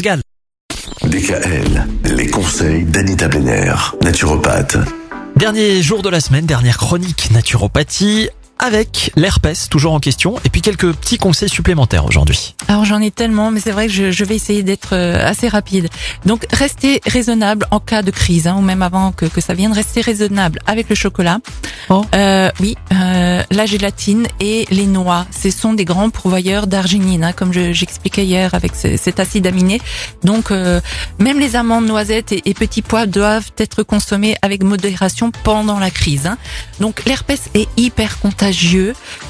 Gall. DKL, les conseils d'Anita Benner, naturopathe. Dernier jour de la semaine, dernière chronique naturopathie avec l'herpès toujours en question et puis quelques petits conseils supplémentaires aujourd'hui. Alors j'en ai tellement, mais c'est vrai que je, je vais essayer d'être euh, assez rapide. Donc restez raisonnable en cas de crise, hein, ou même avant que, que ça vienne, restez raisonnable avec le chocolat. Oh. Euh, oui, euh, la gélatine et les noix, ce sont des grands pourvoyeurs d'arginine, hein, comme je- j'expliquais hier avec ce- cet acide aminé. Donc euh, même les amandes, noisettes et, et petits pois doivent être consommés avec modération pendant la crise. hein. Donc l'herpès est hyper contagieux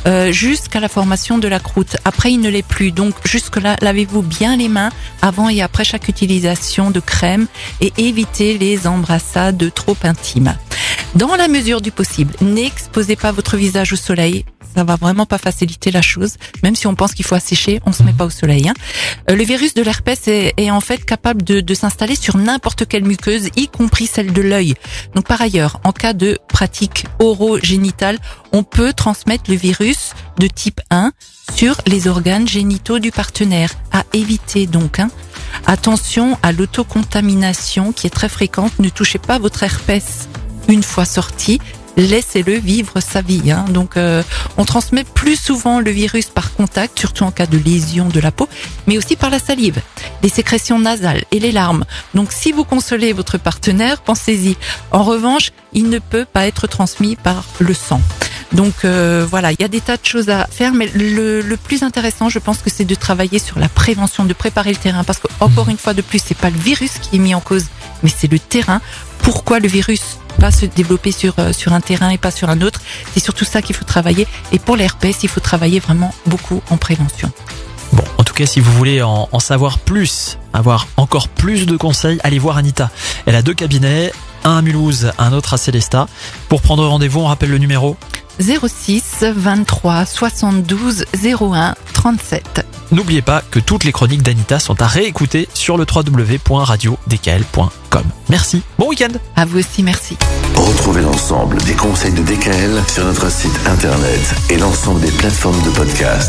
euh, jusqu'à la formation de la croûte. Après, il ne l'est plus. Donc jusque-là, lavez-vous bien les mains avant et après chaque utilisation de crème et évitez les embrassades trop intimes. Dans la mesure du possible, n'exposez pas votre visage au soleil. Ça va vraiment pas faciliter la chose. Même si on pense qu'il faut assécher, on se met pas au soleil. hein. Euh, le virus de l'herpès est, est en fait capable de, s'installer sur n'importe quelle muqueuse, y compris celle de l'œil. Donc par ailleurs, en cas de pratique orogénitale, on peut transmettre le virus de type 1 sur les organes génitaux du partenaire. À éviter donc. hein. Attention à l'autocontamination qui est très fréquente. Ne touchez pas votre herpès une fois sorti. Laissez-le vivre sa vie. hein. Donc, euh, on transmet plus souvent le virus par contact, surtout en cas de lésion de la peau, mais aussi par la salive, les sécrétions nasales et les larmes. Donc, si vous consolez votre partenaire, pensez-y. En revanche, il ne peut pas être transmis par le sang. Donc euh, voilà, il y a des tas de choses à faire, mais le, le plus intéressant, je pense que c'est de travailler sur la prévention, de préparer le terrain, parce que encore une fois de plus, c'est pas le virus qui est mis en cause, mais c'est le terrain. Pourquoi le virus va se développer sur euh, sur un terrain et pas sur un autre C'est surtout ça qu'il faut travailler. Et pour l'herpès, il faut travailler vraiment beaucoup en prévention. Bon, en tout cas, si vous voulez en, en savoir plus, avoir encore plus de conseils, allez voir Anita. Elle a deux cabinets, un à Mulhouse, un autre à Célestat. Pour prendre rendez-vous, on rappelle le numéro. 06 23 72 01 37. N'oubliez pas que toutes les chroniques d'Anita sont à réécouter sur le Merci, bon week-end À vous aussi, merci. Retrouvez l'ensemble des conseils de DKL sur notre site internet et l'ensemble des plateformes de podcast.